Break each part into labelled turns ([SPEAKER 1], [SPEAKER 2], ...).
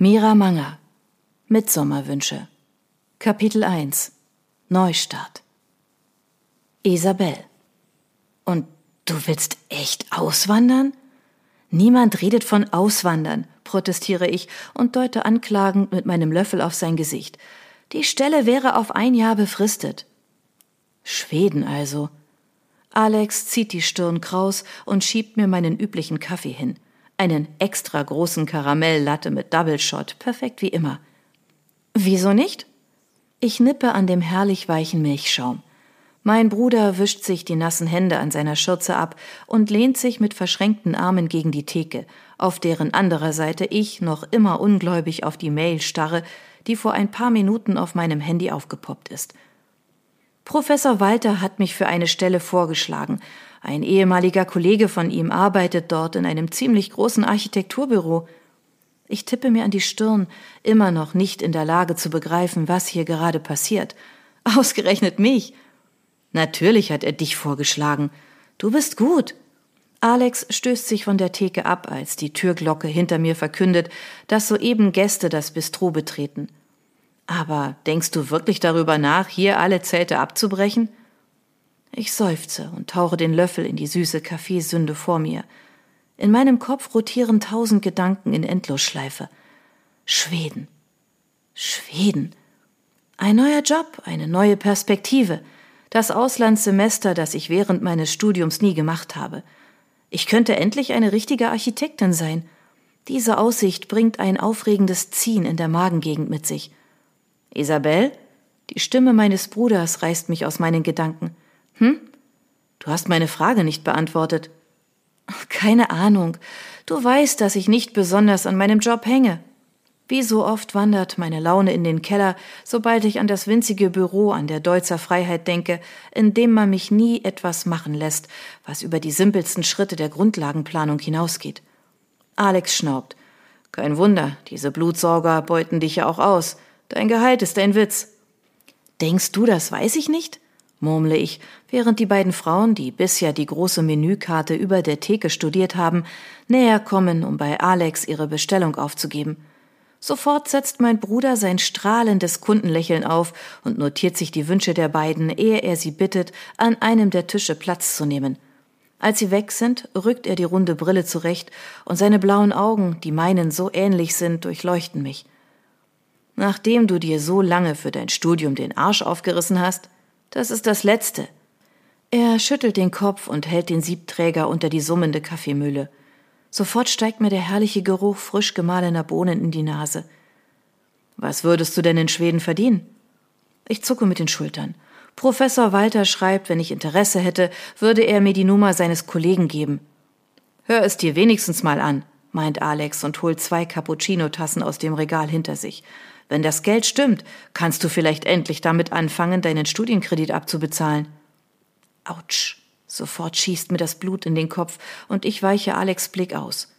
[SPEAKER 1] Mira Manger Mitsommerwünsche Kapitel 1 Neustart Isabel Und du willst echt auswandern? Niemand redet von Auswandern, protestiere ich und deute anklagend mit meinem Löffel auf sein Gesicht. Die Stelle wäre auf ein Jahr befristet. Schweden also. Alex zieht die Stirn kraus und schiebt mir meinen üblichen Kaffee hin einen extra großen Karamelllatte mit Double Shot, perfekt wie immer. Wieso nicht? Ich nippe an dem herrlich weichen Milchschaum. Mein Bruder wischt sich die nassen Hände an seiner Schürze ab und lehnt sich mit verschränkten Armen gegen die Theke, auf deren anderer Seite ich noch immer ungläubig auf die Mail starre, die vor ein paar Minuten auf meinem Handy aufgepoppt ist. Professor Walter hat mich für eine Stelle vorgeschlagen, ein ehemaliger Kollege von ihm arbeitet dort in einem ziemlich großen Architekturbüro. Ich tippe mir an die Stirn, immer noch nicht in der Lage zu begreifen, was hier gerade passiert. Ausgerechnet mich. Natürlich hat er dich vorgeschlagen. Du bist gut. Alex stößt sich von der Theke ab, als die Türglocke hinter mir verkündet, dass soeben Gäste das Bistro betreten. Aber denkst du wirklich darüber nach, hier alle Zelte abzubrechen? Ich seufze und tauche den Löffel in die süße Kaffeesünde vor mir. In meinem Kopf rotieren tausend Gedanken in Endlosschleife. Schweden. Schweden. Ein neuer Job, eine neue Perspektive. Das Auslandssemester, das ich während meines Studiums nie gemacht habe. Ich könnte endlich eine richtige Architektin sein. Diese Aussicht bringt ein aufregendes Ziehen in der Magengegend mit sich. Isabel? Die Stimme meines Bruders reißt mich aus meinen Gedanken. Hm? Du hast meine Frage nicht beantwortet. Keine Ahnung. Du weißt, dass ich nicht besonders an meinem Job hänge. Wie so oft wandert meine Laune in den Keller, sobald ich an das winzige Büro an der Deutzer Freiheit denke, in dem man mich nie etwas machen lässt, was über die simpelsten Schritte der Grundlagenplanung hinausgeht. Alex schnaubt. Kein Wunder, diese Blutsauger beuten dich ja auch aus. Dein Gehalt ist ein Witz. Denkst du, das weiß ich nicht? murmle ich, während die beiden Frauen, die bisher die große Menükarte über der Theke studiert haben, näher kommen, um bei Alex ihre Bestellung aufzugeben. Sofort setzt mein Bruder sein strahlendes Kundenlächeln auf und notiert sich die Wünsche der beiden, ehe er sie bittet, an einem der Tische Platz zu nehmen. Als sie weg sind, rückt er die runde Brille zurecht, und seine blauen Augen, die meinen so ähnlich sind, durchleuchten mich. Nachdem du dir so lange für dein Studium den Arsch aufgerissen hast, das ist das Letzte. Er schüttelt den Kopf und hält den Siebträger unter die summende Kaffeemühle. Sofort steigt mir der herrliche Geruch frisch gemahlener Bohnen in die Nase. Was würdest du denn in Schweden verdienen? Ich zucke mit den Schultern. Professor Walter schreibt, wenn ich Interesse hätte, würde er mir die Nummer seines Kollegen geben. Hör es dir wenigstens mal an, meint Alex und holt zwei Cappuccino-Tassen aus dem Regal hinter sich. Wenn das Geld stimmt, kannst du vielleicht endlich damit anfangen, deinen Studienkredit abzubezahlen. Autsch. Sofort schießt mir das Blut in den Kopf und ich weiche Alex Blick aus.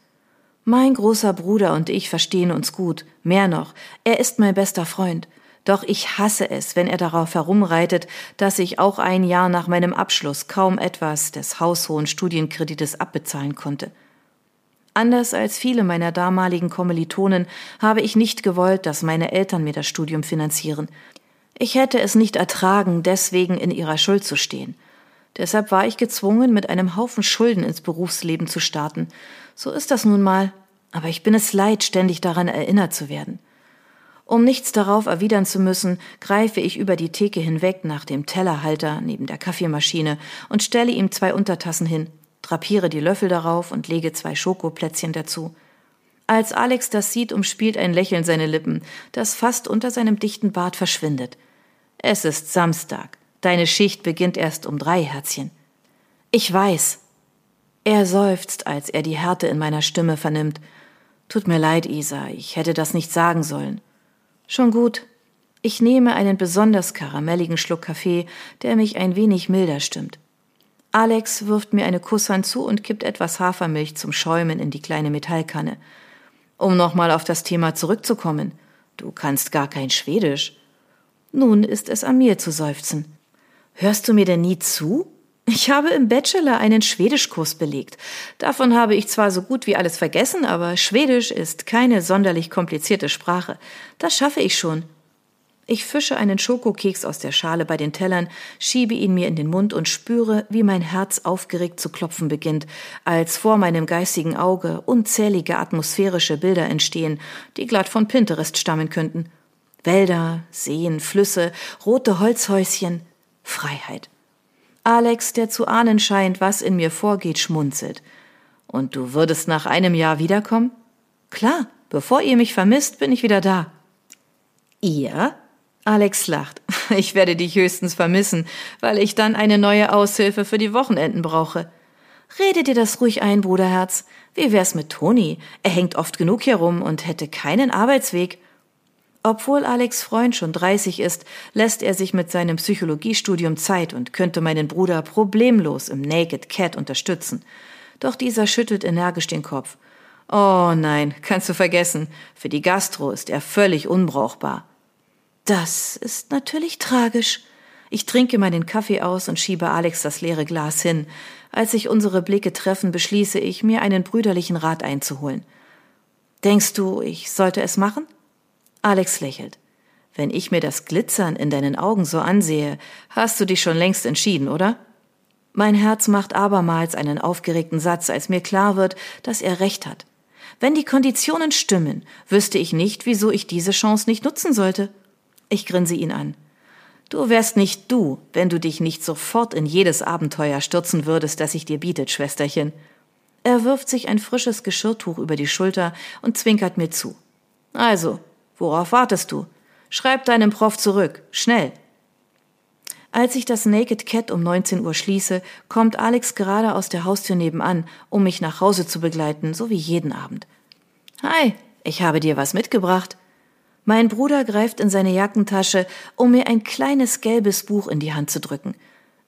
[SPEAKER 1] Mein großer Bruder und ich verstehen uns gut. Mehr noch, er ist mein bester Freund. Doch ich hasse es, wenn er darauf herumreitet, dass ich auch ein Jahr nach meinem Abschluss kaum etwas des haushohen Studienkredites abbezahlen konnte. Anders als viele meiner damaligen Kommilitonen habe ich nicht gewollt, dass meine Eltern mir das Studium finanzieren. Ich hätte es nicht ertragen, deswegen in ihrer Schuld zu stehen. Deshalb war ich gezwungen, mit einem Haufen Schulden ins Berufsleben zu starten. So ist das nun mal, aber ich bin es leid, ständig daran erinnert zu werden. Um nichts darauf erwidern zu müssen, greife ich über die Theke hinweg nach dem Tellerhalter neben der Kaffeemaschine und stelle ihm zwei Untertassen hin drapiere die Löffel darauf und lege zwei Schokoplätzchen dazu. Als Alex das sieht, umspielt ein Lächeln seine Lippen, das fast unter seinem dichten Bart verschwindet. Es ist Samstag. Deine Schicht beginnt erst um drei, Herzchen. Ich weiß. Er seufzt, als er die Härte in meiner Stimme vernimmt. Tut mir leid, Isa, ich hätte das nicht sagen sollen. Schon gut. Ich nehme einen besonders karamelligen Schluck Kaffee, der mich ein wenig milder stimmt. Alex wirft mir eine Kusshand zu und kippt etwas Hafermilch zum Schäumen in die kleine Metallkanne. Um nochmal auf das Thema zurückzukommen. Du kannst gar kein Schwedisch. Nun ist es an mir zu seufzen. Hörst du mir denn nie zu? Ich habe im Bachelor einen Schwedischkurs belegt. Davon habe ich zwar so gut wie alles vergessen, aber Schwedisch ist keine sonderlich komplizierte Sprache. Das schaffe ich schon. Ich fische einen Schokokeks aus der Schale bei den Tellern, schiebe ihn mir in den Mund und spüre, wie mein Herz aufgeregt zu klopfen beginnt, als vor meinem geistigen Auge unzählige atmosphärische Bilder entstehen, die glatt von Pinterest stammen könnten. Wälder, Seen, Flüsse, rote Holzhäuschen, Freiheit. Alex, der zu ahnen scheint, was in mir vorgeht, schmunzelt. Und du würdest nach einem Jahr wiederkommen? Klar, bevor ihr mich vermisst, bin ich wieder da. Ihr? Alex lacht. Ich werde dich höchstens vermissen, weil ich dann eine neue Aushilfe für die Wochenenden brauche. Rede dir das ruhig ein, Bruderherz. Wie wär's mit Toni? Er hängt oft genug hier rum und hätte keinen Arbeitsweg. Obwohl Alex Freund schon 30 ist, lässt er sich mit seinem Psychologiestudium Zeit und könnte meinen Bruder problemlos im Naked Cat unterstützen. Doch dieser schüttelt energisch den Kopf. Oh nein, kannst du vergessen. Für die Gastro ist er völlig unbrauchbar. Das ist natürlich tragisch. Ich trinke meinen Kaffee aus und schiebe Alex das leere Glas hin. Als sich unsere Blicke treffen, beschließe ich, mir einen brüderlichen Rat einzuholen. Denkst du, ich sollte es machen? Alex lächelt. Wenn ich mir das Glitzern in deinen Augen so ansehe, hast du dich schon längst entschieden, oder? Mein Herz macht abermals einen aufgeregten Satz, als mir klar wird, dass er recht hat. Wenn die Konditionen stimmen, wüsste ich nicht, wieso ich diese Chance nicht nutzen sollte. Ich grinse ihn an. Du wärst nicht du, wenn du dich nicht sofort in jedes Abenteuer stürzen würdest, das sich dir bietet, Schwesterchen. Er wirft sich ein frisches Geschirrtuch über die Schulter und zwinkert mir zu. Also, Worauf wartest du? Schreib deinem Prof zurück. Schnell. Als ich das Naked Cat um 19 Uhr schließe, kommt Alex gerade aus der Haustür nebenan, um mich nach Hause zu begleiten, so wie jeden Abend. Hi, ich habe dir was mitgebracht. Mein Bruder greift in seine Jackentasche, um mir ein kleines gelbes Buch in die Hand zu drücken.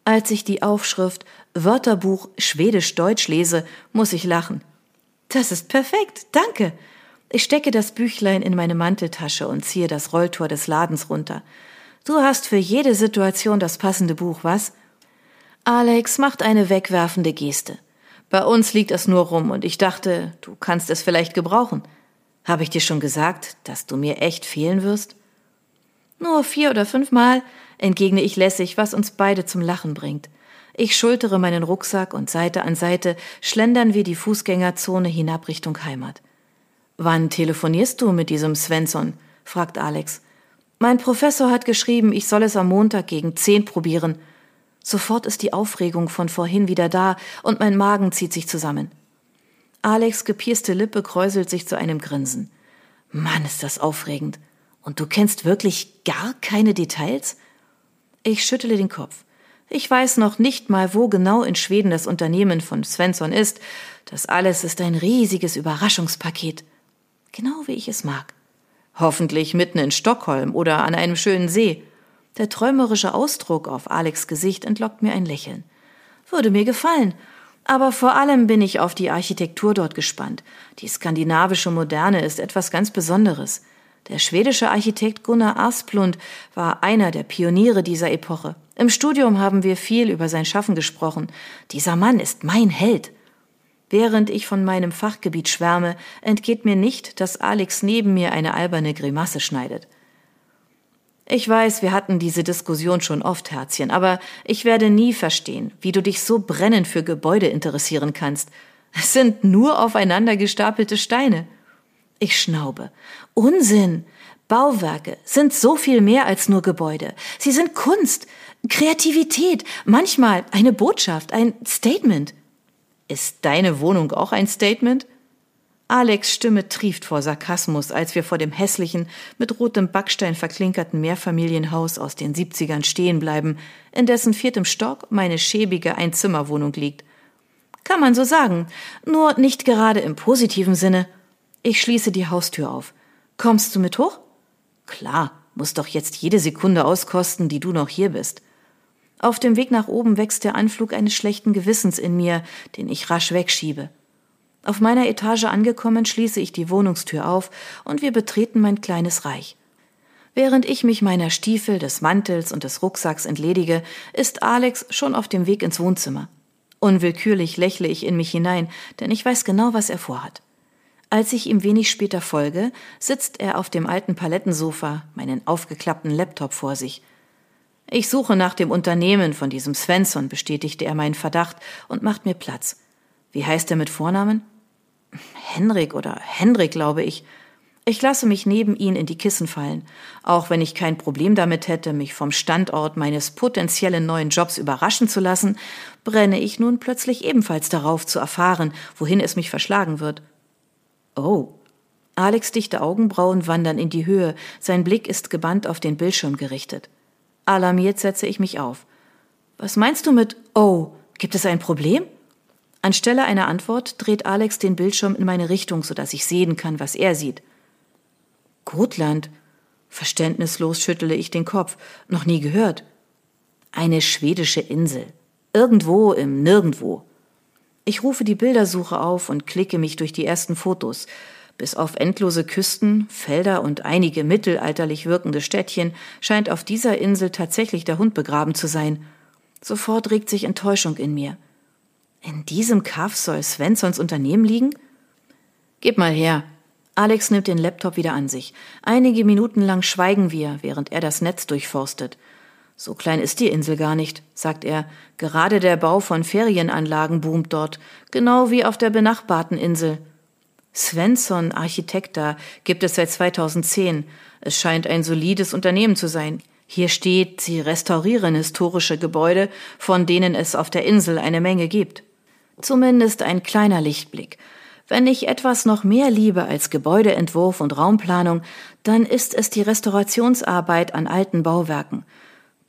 [SPEAKER 1] Als ich die Aufschrift Wörterbuch Schwedisch-Deutsch lese, muss ich lachen. Das ist perfekt, danke. Ich stecke das Büchlein in meine Manteltasche und ziehe das Rolltor des Ladens runter. Du hast für jede Situation das passende Buch, was? Alex macht eine wegwerfende Geste. Bei uns liegt es nur rum und ich dachte, du kannst es vielleicht gebrauchen. Habe ich dir schon gesagt, dass du mir echt fehlen wirst? Nur vier oder fünfmal, entgegne ich lässig, was uns beide zum Lachen bringt. Ich schultere meinen Rucksack und Seite an Seite schlendern wir die Fußgängerzone hinab Richtung Heimat. Wann telefonierst du mit diesem Svensson? fragt Alex. Mein Professor hat geschrieben, ich soll es am Montag gegen zehn probieren. Sofort ist die Aufregung von vorhin wieder da und mein Magen zieht sich zusammen. Alex gepierste Lippe kräuselt sich zu einem Grinsen. Mann, ist das aufregend. Und du kennst wirklich gar keine Details? Ich schüttele den Kopf. Ich weiß noch nicht mal, wo genau in Schweden das Unternehmen von Svensson ist. Das alles ist ein riesiges Überraschungspaket. Genau wie ich es mag. Hoffentlich mitten in Stockholm oder an einem schönen See. Der träumerische Ausdruck auf Alex Gesicht entlockt mir ein Lächeln. Würde mir gefallen. Aber vor allem bin ich auf die Architektur dort gespannt. Die skandinavische Moderne ist etwas ganz Besonderes. Der schwedische Architekt Gunnar Asplund war einer der Pioniere dieser Epoche. Im Studium haben wir viel über sein Schaffen gesprochen. Dieser Mann ist mein Held. Während ich von meinem Fachgebiet schwärme, entgeht mir nicht, dass Alex neben mir eine alberne Grimasse schneidet. Ich weiß, wir hatten diese Diskussion schon oft, Herzchen, aber ich werde nie verstehen, wie du dich so brennend für Gebäude interessieren kannst. Es sind nur aufeinander gestapelte Steine. Ich schnaube. Unsinn! Bauwerke sind so viel mehr als nur Gebäude. Sie sind Kunst, Kreativität, manchmal eine Botschaft, ein Statement. Ist deine Wohnung auch ein Statement? Alex Stimme trieft vor Sarkasmus, als wir vor dem hässlichen, mit rotem Backstein verklinkerten Mehrfamilienhaus aus den 70ern stehen bleiben, in dessen viertem Stock meine schäbige Einzimmerwohnung liegt. Kann man so sagen, nur nicht gerade im positiven Sinne. Ich schließe die Haustür auf. Kommst du mit hoch? Klar, muss doch jetzt jede Sekunde auskosten, die du noch hier bist. Auf dem Weg nach oben wächst der Anflug eines schlechten Gewissens in mir, den ich rasch wegschiebe. Auf meiner Etage angekommen, schließe ich die Wohnungstür auf und wir betreten mein kleines Reich. Während ich mich meiner Stiefel, des Mantels und des Rucksacks entledige, ist Alex schon auf dem Weg ins Wohnzimmer. Unwillkürlich lächle ich in mich hinein, denn ich weiß genau, was er vorhat. Als ich ihm wenig später folge, sitzt er auf dem alten Palettensofa, meinen aufgeklappten Laptop vor sich. Ich suche nach dem Unternehmen von diesem Svensson, bestätigte er meinen Verdacht und macht mir Platz. Wie heißt er mit Vornamen? Henrik oder Henrik, glaube ich. Ich lasse mich neben ihn in die Kissen fallen. Auch wenn ich kein Problem damit hätte, mich vom Standort meines potenziellen neuen Jobs überraschen zu lassen, brenne ich nun plötzlich ebenfalls darauf zu erfahren, wohin es mich verschlagen wird. Oh. Alex dichte Augenbrauen wandern in die Höhe, sein Blick ist gebannt auf den Bildschirm gerichtet. Alarmiert setze ich mich auf. Was meinst du mit Oh? Gibt es ein Problem? Anstelle einer Antwort dreht Alex den Bildschirm in meine Richtung, sodass ich sehen kann, was er sieht. Gotland? Verständnislos schüttele ich den Kopf. Noch nie gehört. Eine schwedische Insel. Irgendwo im Nirgendwo. Ich rufe die Bildersuche auf und klicke mich durch die ersten Fotos. Bis auf endlose Küsten, Felder und einige mittelalterlich wirkende Städtchen scheint auf dieser Insel tatsächlich der Hund begraben zu sein. Sofort regt sich Enttäuschung in mir. In diesem Kaff soll Svenssons Unternehmen liegen? Gib mal her. Alex nimmt den Laptop wieder an sich. Einige Minuten lang schweigen wir, während er das Netz durchforstet. So klein ist die Insel gar nicht, sagt er. Gerade der Bau von Ferienanlagen boomt dort, genau wie auf der benachbarten Insel. Svensson Architekta gibt es seit 2010. Es scheint ein solides Unternehmen zu sein. Hier steht, sie restaurieren historische Gebäude, von denen es auf der Insel eine Menge gibt. Zumindest ein kleiner Lichtblick. Wenn ich etwas noch mehr liebe als Gebäudeentwurf und Raumplanung, dann ist es die Restaurationsarbeit an alten Bauwerken.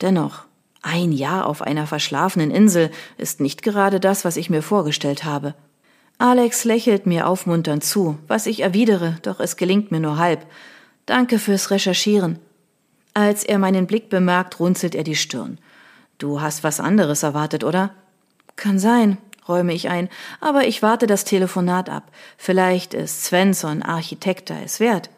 [SPEAKER 1] Dennoch, ein Jahr auf einer verschlafenen Insel ist nicht gerade das, was ich mir vorgestellt habe. Alex lächelt mir aufmunternd zu, was ich erwidere, doch es gelingt mir nur halb. Danke fürs Recherchieren. Als er meinen Blick bemerkt, runzelt er die Stirn. Du hast was anderes erwartet, oder? Kann sein, räume ich ein, aber ich warte das Telefonat ab. Vielleicht ist Svensson Architekter es wert.